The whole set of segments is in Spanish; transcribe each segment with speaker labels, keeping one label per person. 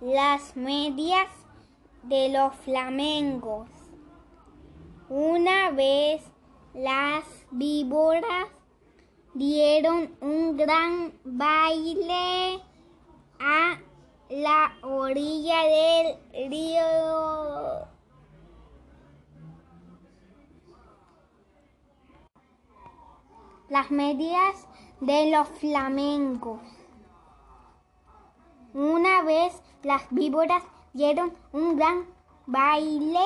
Speaker 1: las medias de los flamencos. Una vez las víboras dieron un gran baile a la orilla del río. Las medias de los flamencos. Una vez las víboras dieron un gran baile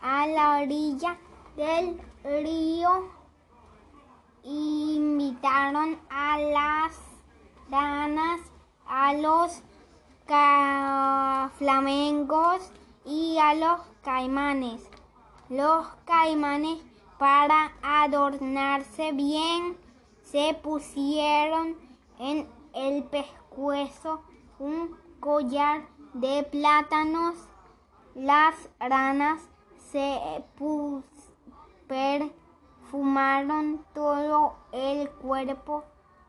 Speaker 1: a la orilla del río. Invitaron a las ranas, a los flamencos y a los caimanes. Los caimanes para adornarse bien se pusieron en el pescuezo un collar de plátanos. Las ranas se perfumaron todo el cuerpo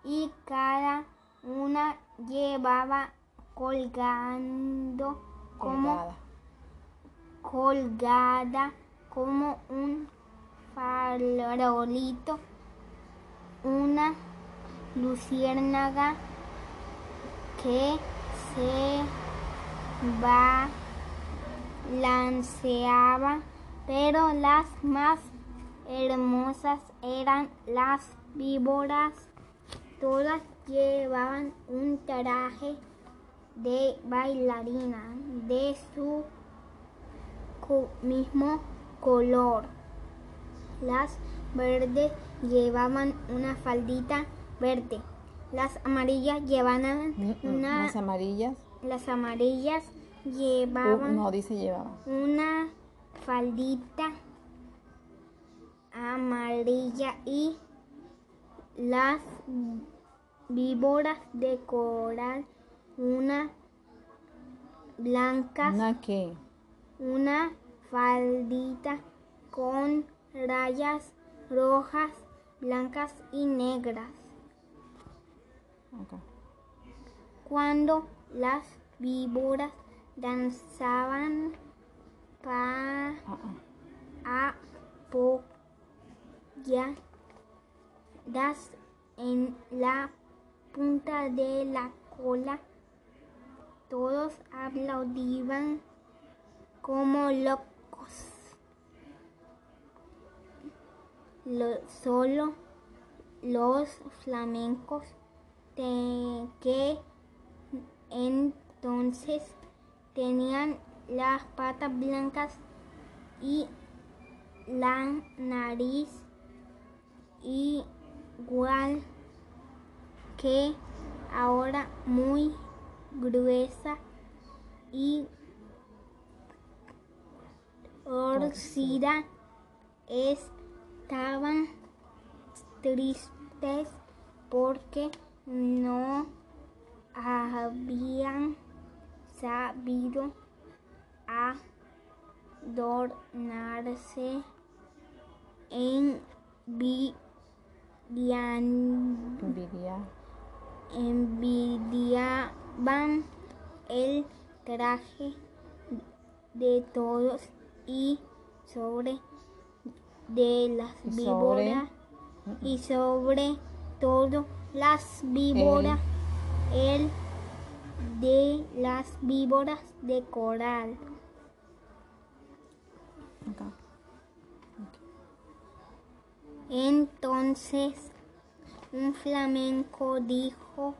Speaker 1: y cada una llevaba colgando como colgada, como un farolito una luciérnaga que se balanceaba, pero las más hermosas eran las víboras. Todas llevaban un traje de bailarina de su mismo color. Las verdes llevaban una faldita verde. Las amarillas llevaban
Speaker 2: Mm, mm,
Speaker 1: una...
Speaker 2: Las amarillas.
Speaker 1: Las amarillas
Speaker 2: Uh,
Speaker 1: llevaban
Speaker 2: no, dice llevaba.
Speaker 1: una faldita amarilla y las víboras de coral una blanca
Speaker 2: ¿Una qué?
Speaker 1: una faldita con rayas rojas, blancas y negras. Cuando las víboras danzaban pa
Speaker 2: ah.
Speaker 1: apoyadas en la punta de la cola, todos aplaudían como locos. Lo- solo los flamencos te- que entonces tenían las patas blancas y la nariz igual que ahora muy gruesa y torcida. Estaban tristes porque no habían sabido adornarse envidian-
Speaker 2: Envidia.
Speaker 1: envidiaban el traje de todos y sobre de las
Speaker 2: Y sobre-
Speaker 1: víboras y sobre todo las víboras el de las víboras de coral
Speaker 2: Acá.
Speaker 1: Entonces un flamenco dijo,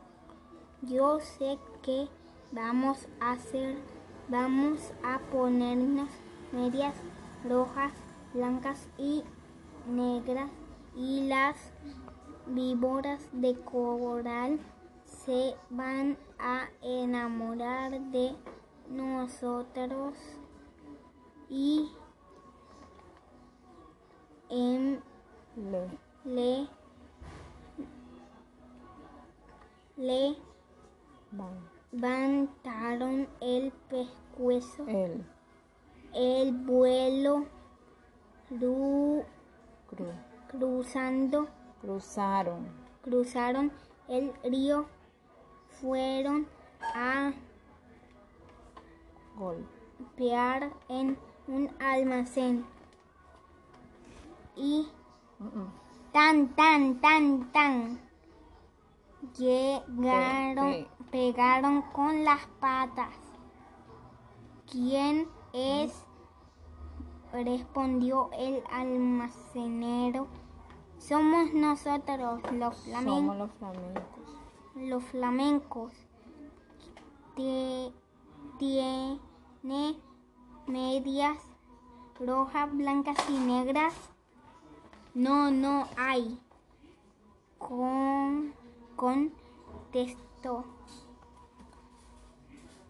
Speaker 1: yo sé que vamos a hacer, vamos a ponernos medias rojas, blancas y negras y las víboras de coral se van a enamorar de nosotros y en
Speaker 2: Le.
Speaker 1: le le
Speaker 2: Van.
Speaker 1: levantaron el pescuezo,
Speaker 2: El.
Speaker 1: el vuelo Cru. cruzando,
Speaker 2: Cruzaron.
Speaker 1: cruzaron el río, fueron a
Speaker 2: Golpear.
Speaker 1: en un almacén. Y tan, tan, tan, tan. Llegaron,
Speaker 2: Pe-
Speaker 1: pegaron con las patas. ¿Quién es? Respondió el almacenero. Somos nosotros, los
Speaker 2: Somos
Speaker 1: flamencos.
Speaker 2: los flamencos.
Speaker 1: Los flamencos. Tie- Tiene medias rojas, blancas y negras. No, no hay. Con, contestó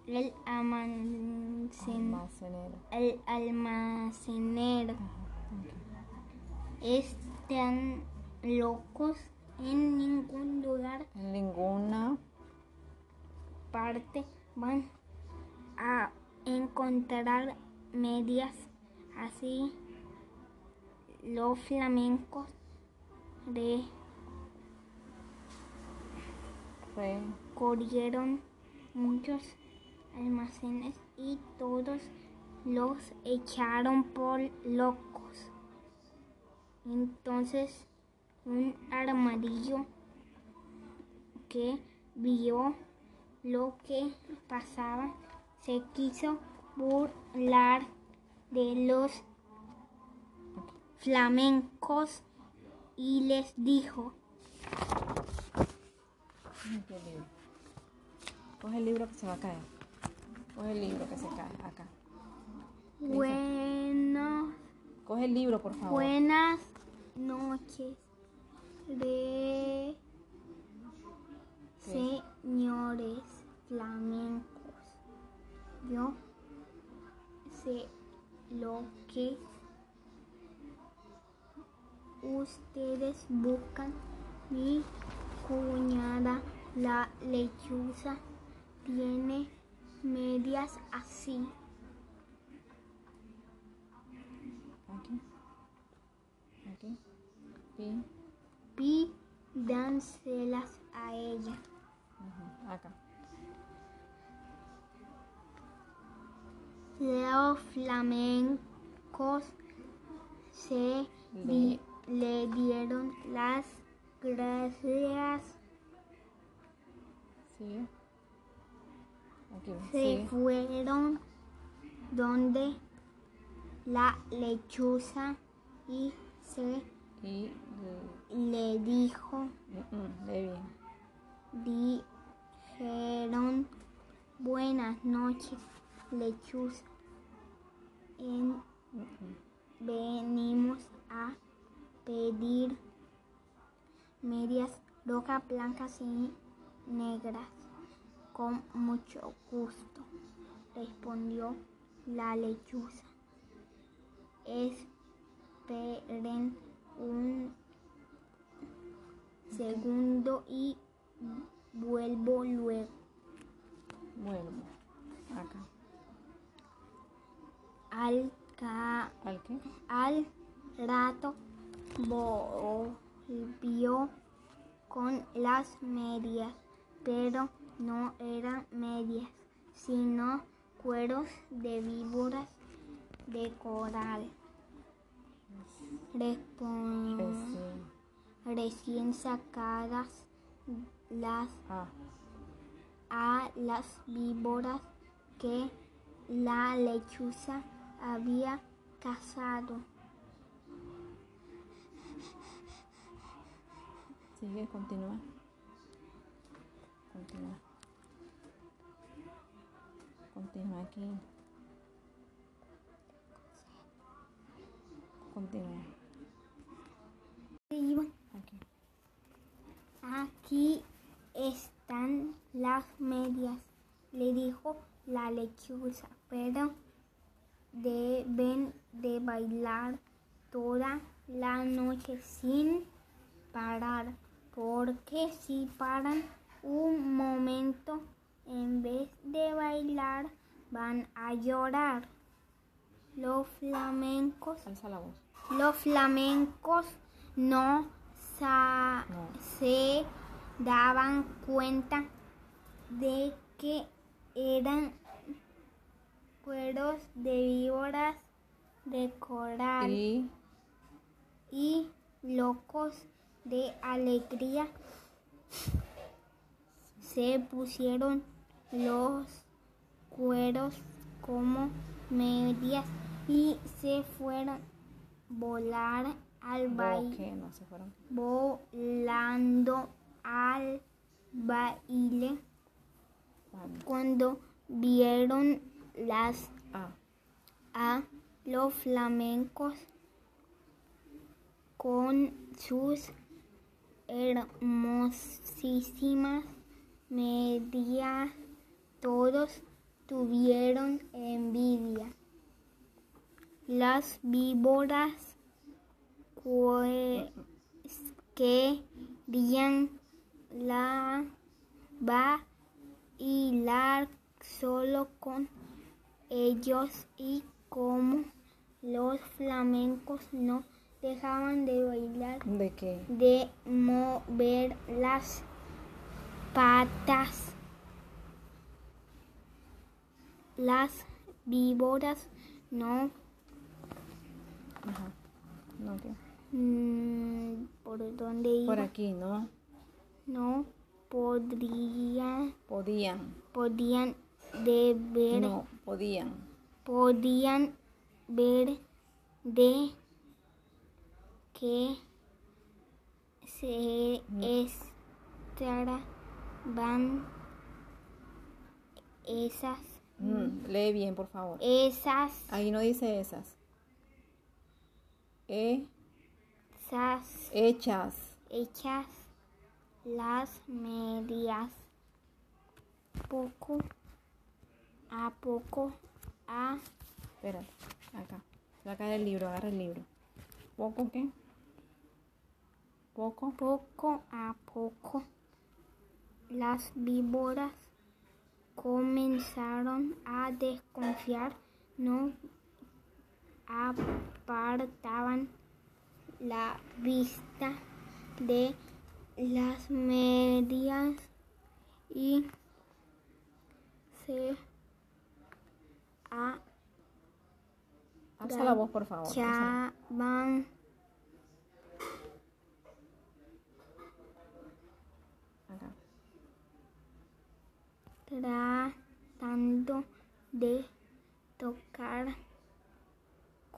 Speaker 1: el almacen-
Speaker 2: Almacenero.
Speaker 1: el almacenero. Están locos en ningún lugar
Speaker 2: En ninguna
Speaker 1: parte van a encontrar medias así los flamencos
Speaker 2: re,
Speaker 1: recorrieron muchos almacenes y todos los echaron por locos. Entonces un armadillo que vio lo que pasaba se quiso burlar de los flamencos y les dijo,
Speaker 2: ¿Qué libro? Coge el libro que se va a caer. Coge el libro que se cae acá.
Speaker 1: buenos
Speaker 2: Coge el libro, por favor.
Speaker 1: Buenas noches, de
Speaker 2: ¿Qué?
Speaker 1: señores flamencos. Yo sé lo que ustedes buscan. Mi cuñada, la lechuza, tiene medias así.
Speaker 2: Aquí. Aquí. Pi.
Speaker 1: Pídanselas a ella.
Speaker 2: Acá.
Speaker 1: Los flamencos se di- le dieron las gracias, se fueron donde la lechuza y se
Speaker 2: Y.
Speaker 1: le dijo,
Speaker 2: mm, mm, bien.
Speaker 1: dijeron buenas noches lechuza. En
Speaker 2: mm.
Speaker 1: venimos a pedir medias rojas, blancas y negras. Con mucho gusto, respondió la lechuza. Esperen un segundo y vuelvo luego.
Speaker 2: Vuelvo. Acá.
Speaker 1: Al ca-
Speaker 2: ¿Al qué?
Speaker 1: Al rato volvió con las medias, pero no eran medias, sino cueros de víboras de coral.
Speaker 2: Recién.
Speaker 1: recién sacadas las
Speaker 2: Ah.
Speaker 1: a las víboras que la lechuza había cazado.
Speaker 2: Sigue, continúa. Continúa. Continúa aquí. Continúa. Aquí.
Speaker 1: Aquí están las medias, le dijo la lechuza, pero deben de bailar toda la noche sin parar, porque si paran un momento, en vez de bailar, van a llorar. Los flamencos
Speaker 2: Alza la voz.
Speaker 1: los flamencos no, sa-
Speaker 2: No.
Speaker 1: se daban cuenta de que eran cueros de víboras de coral
Speaker 2: Y
Speaker 1: y locos de alegría se pusieron los cueros como medias y se fueron volar al baile.
Speaker 2: no se fueron.
Speaker 1: volando al baile. Cuando vieron las
Speaker 2: Ah,
Speaker 1: a los flamencos con sus hermosísimas medias todos tuvieron envidia. Las víboras cue- querían la bailar solo con ellos y como los flamencos no dejaban de bailar,
Speaker 2: ¿de qué?
Speaker 1: de mover las patas, las víboras no,
Speaker 2: Ajá. No.
Speaker 1: Mm, por dónde iba,
Speaker 2: Por aquí, ¿no?
Speaker 1: no podrían,
Speaker 2: Podían.
Speaker 1: podían de ver
Speaker 2: No, podían.
Speaker 1: podían ver de que se estaban esas
Speaker 2: Mm, lee bien, por favor.
Speaker 1: esas
Speaker 2: Ahí no dice esas. E, hechas.
Speaker 1: hechas las medias poco a poco a
Speaker 2: Espérate, acá. Se va a caer el libro, agarra el libro. ¿Poco qué? Poco.
Speaker 1: poco a poco las víboras comenzaron a desconfiar, no apartaban la vista de las medias y se
Speaker 2: Alza la voz, por favor.
Speaker 1: agachaban
Speaker 2: Acá.
Speaker 1: tratando de tocar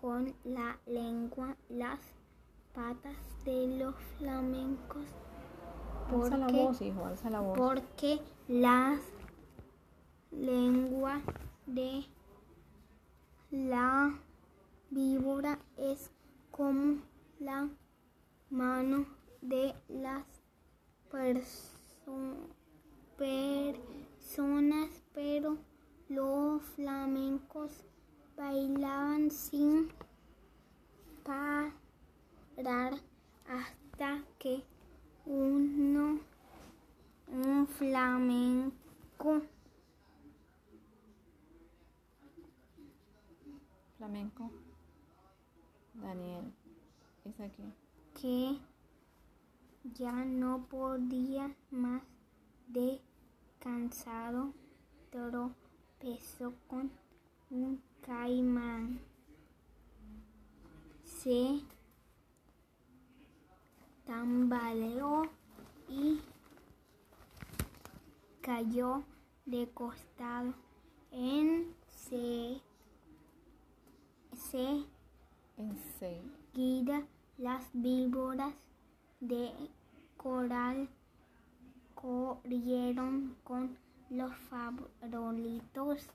Speaker 1: con la lengua las patas de los flamencos
Speaker 2: Alza la
Speaker 1: porque,
Speaker 2: voz, hijo, alza la voz.
Speaker 1: porque las lengua de la víbora es como la mano de las perso- personas, pero los flamencos bailaban sin hasta que uno, un flamenco
Speaker 2: Flamenco. Daniel. Es aquí.
Speaker 1: que ya no podía más de cansado tropezó con un caimán. Se tambaleó y cayó de costado en se, se
Speaker 2: En seis.
Speaker 1: Guida las víboras de coral corrieron con los favoritos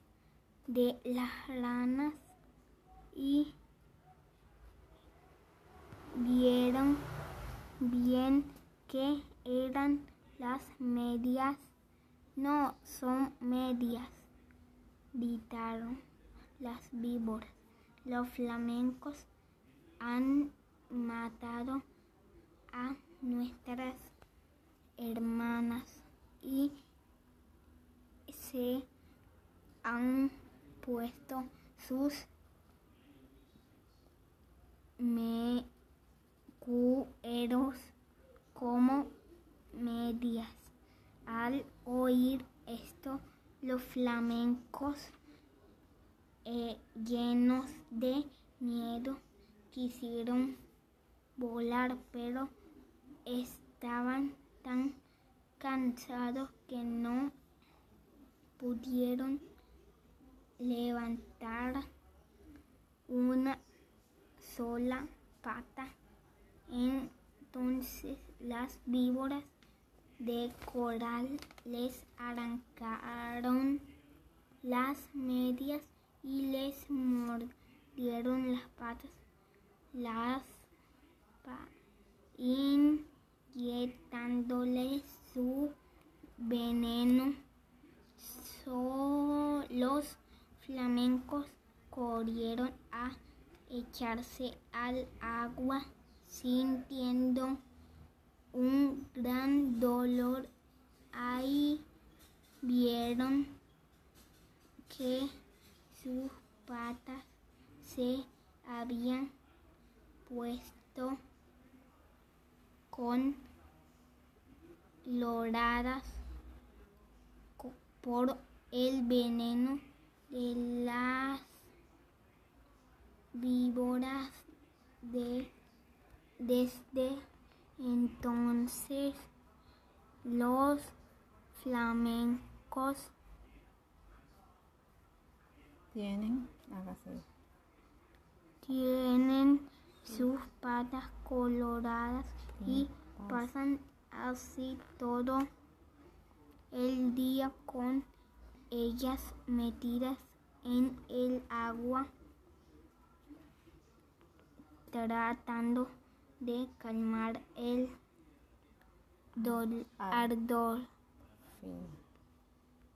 Speaker 1: de las ranas y vieron bien que eran las medias. No son medias, gritaron las víboras. Los flamencos han matado a nuestras hermanas y se han puesto sus me cueros como medias. Al oír esto, los flamencos eh, llenos de miedo, quisieron volar, pero estaban tan cansados que no pudieron levantar una sola pata. Entonces las víboras de coral les arrancaron las medias y les mordieron las patas, las pa- su veneno. So- los flamencos corrieron a echarse al agua sintiendo un gran dolor. Ahí vieron que sus patas se habían puesto con loradas por el veneno de las víboras de desde entonces los flamencos
Speaker 2: Tienen, hágase.
Speaker 1: tienen sus patas coloradas y pasan así todo el día con ellas metidas en el agua tratando de calmar el
Speaker 2: dor,
Speaker 1: ardor.
Speaker 2: Fim.